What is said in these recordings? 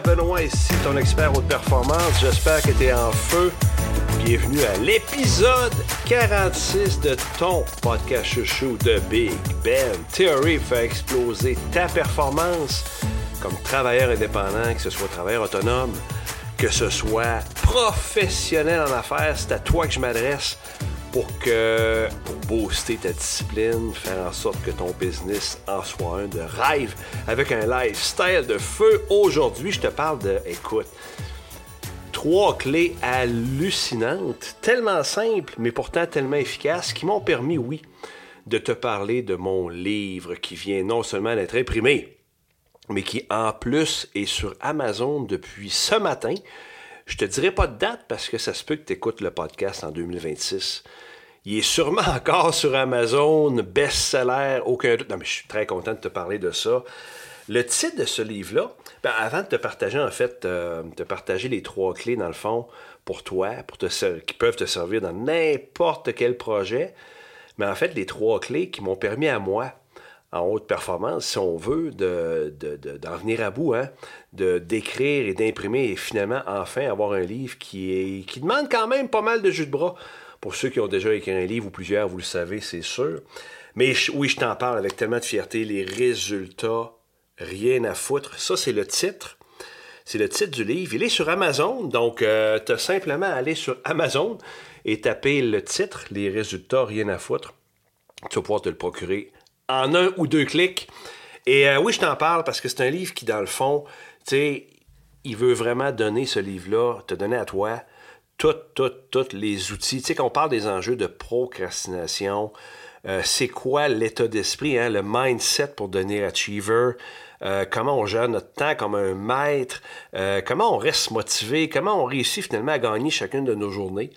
Benoît, ici ton expert haute performance. J'espère que tu es en feu. Bienvenue à l'épisode 46 de ton podcast chouchou de Big Ben Theory faire exploser ta performance comme travailleur indépendant, que ce soit travailleur autonome, que ce soit professionnel en affaires. C'est à toi que je m'adresse pour que booster ta discipline, faire en sorte que ton business en soit un de rêve avec un lifestyle de feu. Aujourd'hui, je te parle de écoute, trois clés hallucinantes, tellement simples mais pourtant tellement efficaces qui m'ont permis oui de te parler de mon livre qui vient non seulement d'être imprimé, mais qui en plus est sur Amazon depuis ce matin. Je te dirai pas de date parce que ça se peut que tu écoutes le podcast en 2026. Il est sûrement encore sur Amazon, best-seller, aucun doute. Non, mais je suis très content de te parler de ça. Le titre de ce livre-là, ben, avant de te partager, en fait, euh, partager les trois clés, dans le fond, pour toi, pour te qui peuvent te servir dans n'importe quel projet, mais en fait, les trois clés qui m'ont permis à moi, en haute performance, si on veut, d'en de, de, venir à bout, hein, de d'écrire et d'imprimer et finalement, enfin, avoir un livre qui, est, demande quand même pas mal de jus de bras. Pour ceux qui ont déjà écrit un livre ou plusieurs, vous le savez, c'est sûr. Mais oui, je t'en parle avec tellement de fierté. Les résultats, rien à foutre. Ça, c'est le titre. C'est le titre du livre. Il est sur Amazon. Donc, euh, tu as simplement à aller sur Amazon et taper le titre, Les résultats, rien à foutre. Tu vas pouvoir te le procurer en un ou deux clics. Et euh, oui, je t'en parle parce que c'est un livre qui, dans le fond, tu sais, il veut vraiment donner ce livre-là, te donner à toi tous, tous, tous les outils. Tu sais, quand on parle des enjeux de procrastination, euh, c'est quoi l'état d'esprit, hein, le mindset pour devenir achiever, euh, comment on gère notre temps comme un maître, comment on reste motivé, comment on réussit finalement à gagner chacune de nos journées?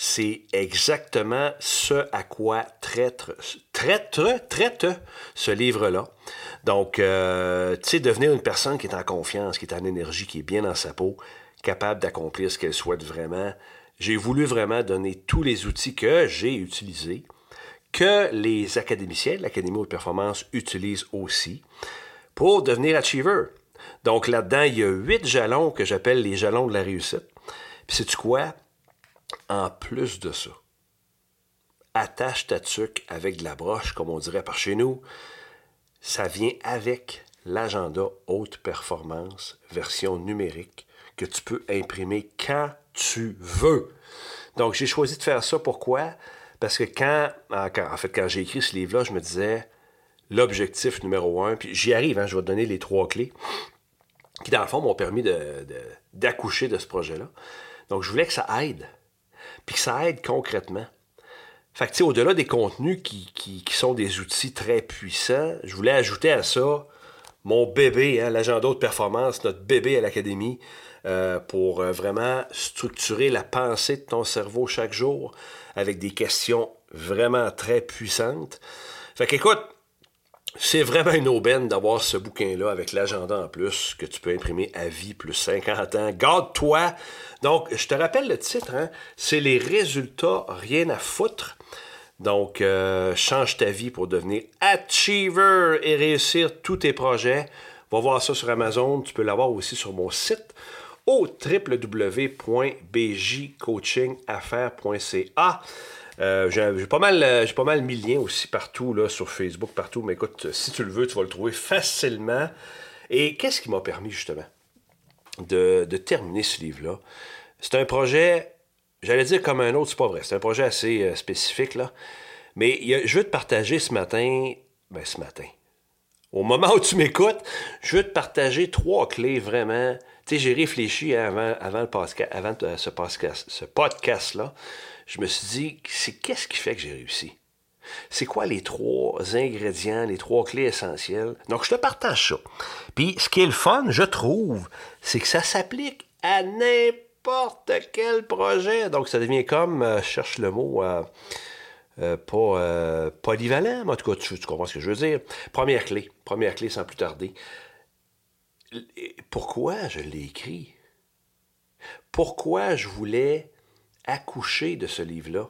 C'est exactement ce à quoi traite, traite, traite ce livre-là. Donc, euh, tu sais, devenir une personne qui est en confiance, qui est en énergie, qui est bien dans sa peau, capable d'accomplir ce qu'elle souhaite vraiment. J'ai voulu vraiment donner tous les outils que j'ai utilisés, que les académiciens de l'Académie de performance utilisent aussi, pour devenir achiever. Donc là-dedans, il y a huit jalons que j'appelle les jalons de la réussite. Puis sais-tu quoi? En plus de ça, attache ta tuque avec de la broche, comme on dirait par chez nous. Ça vient avec l'agenda haute performance, version numérique, que tu peux imprimer quand tu veux. Donc, j'ai choisi de faire ça. Pourquoi? Parce que quand, j'ai écrit ce livre-là, je me disais, l'objectif numéro un, puis j'y arrive, hein, je vais te donner les trois clés, qui dans le fond m'ont permis d'accoucher de, de ce projet-là. Donc, je voulais que ça aide puis que ça aide concrètement. Fait que, au-delà des contenus qui, sont des outils très puissants, je voulais ajouter à ça mon bébé, hein, l'agenda de performance, notre bébé à l'académie, euh, pour euh, vraiment structurer la pensée de ton cerveau chaque jour avec des questions vraiment très puissantes. Fait qu'écoute, c'est vraiment une aubaine d'avoir ce bouquin-là avec l'agenda en plus que tu peux imprimer à vie plus 50 ans. Garde-toi. Donc, je te rappelle le titre, hein? c'est les résultats, rien à foutre. Donc, euh, change ta vie pour devenir achiever et réussir tous tes projets. Va voir ça sur Amazon. Tu peux l'avoir aussi sur mon site au www.bjcoachingaffaires.ca. Euh, j'ai pas mal euh, j'ai pas mal mis liens aussi partout là, sur Facebook, partout. Mais écoute, si tu le veux, tu vas le trouver facilement. Et qu'est-ce qui m'a permis justement de, terminer ce livre-là? C'est un projet, j'allais dire comme un autre, c'est pas vrai. C'est un projet assez euh, spécifique, là. Mais je veux te partager ce matin, ben ce matin, au moment où tu m'écoutes, je veux te partager trois clés vraiment. Tu sais, j'ai réfléchi avant, avant, le podcast, avant ce podcast-là je me suis dit, c'est qu'est-ce qui fait que j'ai réussi? C'est quoi les trois ingrédients, les trois clés essentielles? Donc, je te partage ça. Puis, ce qui est le fun, je trouve, c'est que ça s'applique à n'importe quel projet. Donc, ça devient comme, euh, je cherche le mot, euh, euh, pas polyvalent, mais en tout cas, tu, tu, comprends ce que je veux dire. Première clé, première clé sans plus tarder. Pourquoi je l'ai écrit? Pourquoi je voulais accoucher de ce livre-là.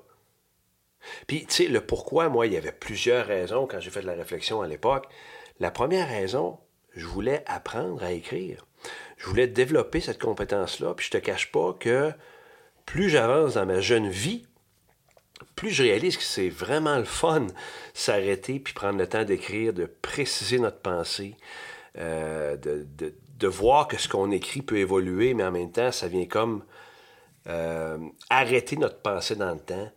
Puis, tu sais, le pourquoi, moi, il y avait plusieurs raisons quand j'ai fait de la réflexion à l'époque. La première raison, je voulais apprendre à écrire. Je voulais développer cette compétence-là. Puis je te cache pas que plus j'avance dans ma jeune vie, plus je réalise que c'est vraiment le fun s'arrêter puis prendre le temps d'écrire, de préciser notre pensée, euh, de, voir que ce qu'on écrit peut évoluer, mais en même temps, ça vient comme euh, arrêter notre pensée dans le temps.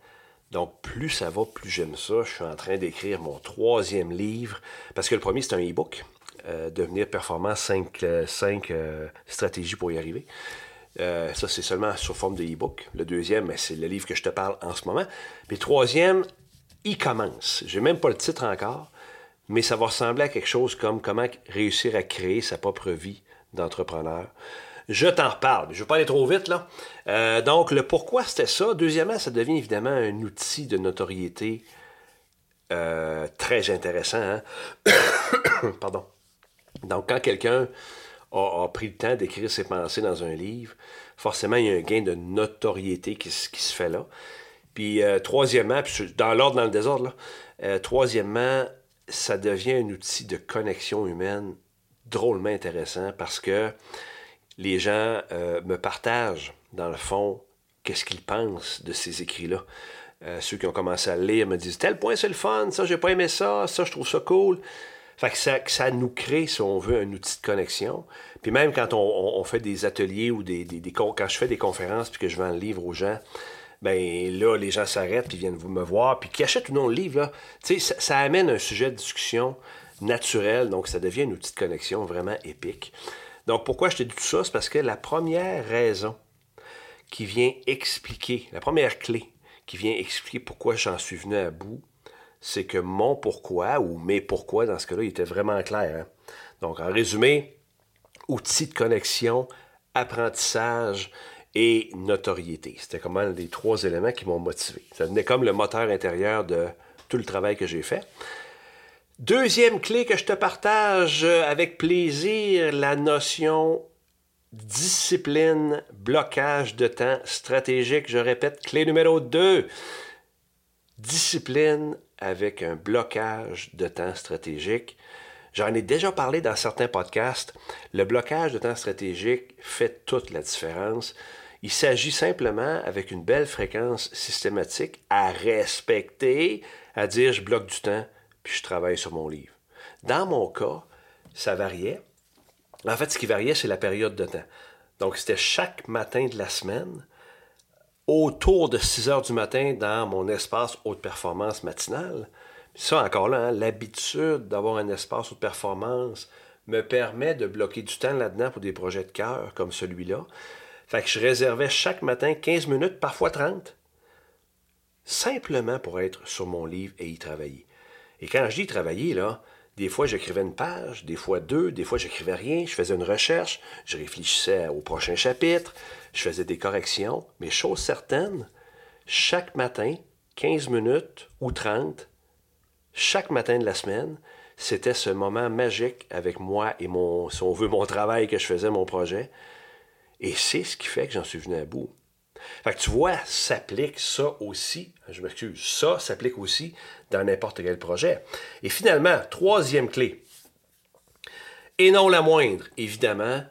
Donc, plus ça va, plus j'aime ça. Je suis en train d'écrire mon troisième livre, parce que le premier, c'est un e-book, euh, Devenir performant, 5 stratégies pour y arriver. Euh, ça, c'est seulement sous forme de e-book. Le deuxième, ben, c'est le livre que je te parle en ce moment. Puis le troisième, il commence. Je n'ai même pas le titre encore, mais ça va ressembler à quelque chose comme comment réussir à créer sa propre vie d'entrepreneur. Je t'en reparle. Je ne vais pas aller trop vite, là. Euh, donc, le pourquoi c'était ça? Deuxièmement, ça devient évidemment un outil de notoriété euh, très intéressant. Hein? Pardon. Donc, quand quelqu'un a, pris le temps d'écrire ses pensées dans un livre, forcément, il y a un gain de notoriété qui, se fait là. Puis, euh, troisièmement, dans l'ordre, dans le désordre, là, troisièmement, ça devient un outil de connexion humaine drôlement intéressant parce que les gens euh, me partagent, dans le fond, qu'est-ce qu'ils pensent de ces écrits-là. ceux qui ont commencé à lire me disent tel point c'est le fun, ça j'ai pas aimé ça, ça je trouve ça cool. Fait que ça, ça, nous crée, si on veut, un outil de connexion. Puis même quand on, fait des ateliers ou des, des, quand je fais des conférences puis que je vends le livre aux gens, ben là, les gens s'arrêtent puis viennent me voir, puis qui achètent ou non le livre, là, ça, ça amène un sujet de discussion naturel, donc ça devient un outil de connexion vraiment épique. Donc pourquoi je te dis tout ça? C'est parce que la première raison qui vient expliquer, la première clé qui vient expliquer pourquoi j'en suis venu à bout, c'est que mon pourquoi, ou mes pourquoi dans ce cas-là, il était vraiment clair. Hein? Donc, en résumé, outils de connexion, apprentissage et notoriété. C'était comme les trois éléments qui m'ont motivé. Ça venait comme le moteur intérieur de tout le travail que j'ai fait. Deuxième clé que je te partage avec plaisir, la notion discipline, blocage de temps stratégique. Je répète, clé numéro 2. Discipline, avec un blocage de temps stratégique. J'en ai déjà parlé dans certains podcasts. Le blocage de temps stratégique fait toute la différence. Il s'agit simplement, avec une belle fréquence systématique, à respecter, à dire je bloque du temps, puis je travaille sur mon livre. Dans mon cas, ça variait. En fait, ce qui variait, c'est la période de temps. Donc, c'était chaque matin de la semaine, autour de 6 heures du matin dans mon espace haute performance matinale. Ça, encore là, hein, l'habitude d'avoir un espace haute performance me permet de bloquer du temps là-dedans pour des projets de cœur comme celui-là. Fait que je réservais chaque matin 15 minutes, parfois 30, simplement pour être sur mon livre et y travailler. Et quand je dis travailler, là, des fois, j'écrivais une page, des fois deux, des fois, j'écrivais rien, je faisais une recherche, je réfléchissais au prochain chapitre, je faisais des corrections, mais chose certaine, chaque matin, 15 minutes ou 30, chaque matin de la semaine, c'était ce moment magique avec moi et mon, si on veut, mon travail que je faisais, mon projet. Et c'est ce qui fait que j'en suis venu à bout. Fait que tu vois, s'applique ça aussi, je m'excuse, ça s'applique aussi dans n'importe quel projet. Et finalement, troisième clé, et non la moindre, évidemment,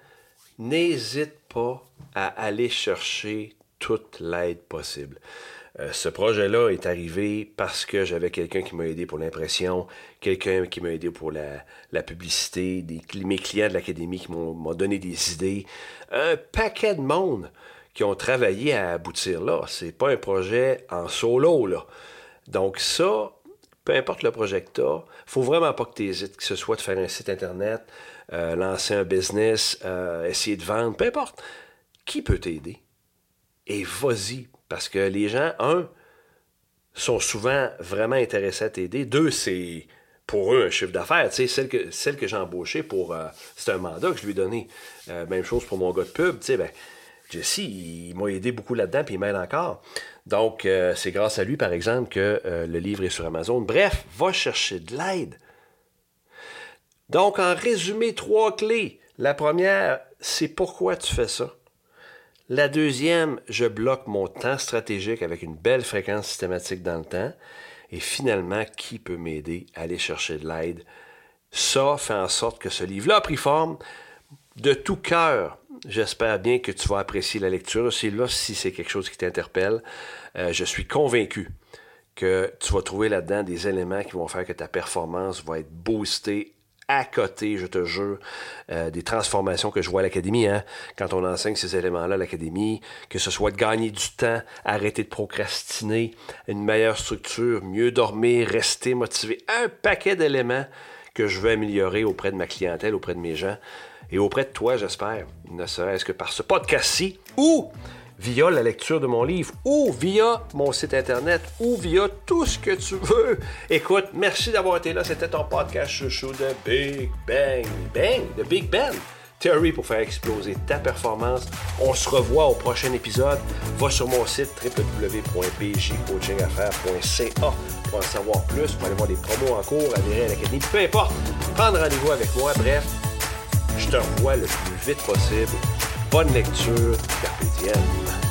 n'hésite pas à aller chercher toute l'aide possible. Euh, ce projet-là est arrivé parce que j'avais quelqu'un qui m'a aidé pour l'impression, quelqu'un qui m'a aidé pour la, publicité, des, mes clients de l'académie qui m'ont donné des idées, un paquet de monde qui ont travaillé à aboutir là. C'est pas un projet en solo, là. Donc ça, peu importe le projet que tu as, faut vraiment pas que tu hésites, que ce soit de faire un site Internet, euh, lancer un business, euh, essayer de vendre, peu importe. Qui peut t'aider? Et vas-y, parce que les gens, un, sont souvent vraiment intéressés à t'aider. Deux, c'est pour eux un chiffre d'affaires. Tu sais, celle que, celle que j'ai embauchée pour. Euh, c'est un mandat que je lui ai donné. même chose pour mon gars de pub. Tu sais, ben, Jesse, il m'a aidé beaucoup là-dedans, puis il m'aide encore. Donc, euh, c'est grâce à lui, par exemple, que euh, le livre est sur Amazon. Bref, va chercher de l'aide. Donc, en résumé, trois clés. La première, c'est pourquoi tu fais ça. La deuxième, je bloque mon temps stratégique avec une belle fréquence systématique dans le temps. Et finalement, qui peut m'aider à aller chercher de l'aide? Ça fait en sorte que ce livre-là a pris forme de tout cœur. J'espère bien que tu vas apprécier la lecture. C'est là si c'est quelque chose qui t'interpelle. Euh, je suis convaincu que tu vas trouver là-dedans des éléments qui vont faire que ta performance va être boostée à côté, je te jure, euh, des transformations que je vois à l'académie. Hein, quand on enseigne ces éléments-là à l'académie, que ce soit de gagner du temps, arrêter de procrastiner, une meilleure structure, mieux dormir, rester motivé, un paquet d'éléments que je veux améliorer auprès de ma clientèle, auprès de mes gens et auprès de toi, j'espère, ne serait-ce que par ce podcast-ci ou via la lecture de mon livre ou via mon site internet ou via tout ce que tu veux. Écoute, merci d'avoir été là. C'était ton podcast chouchou de Big Bang. Bang, de Big Bang. Theory pour faire exploser ta performance. On se revoit au prochain épisode. Va sur mon site www.bjcoachingaffaires.ca pour en savoir plus, pour aller voir des promos en cours, adhérer à l'académie, peu importe. Prendre rendez-vous avec moi. Bref, je te revois le plus vite possible. Bonne lecture, Carpe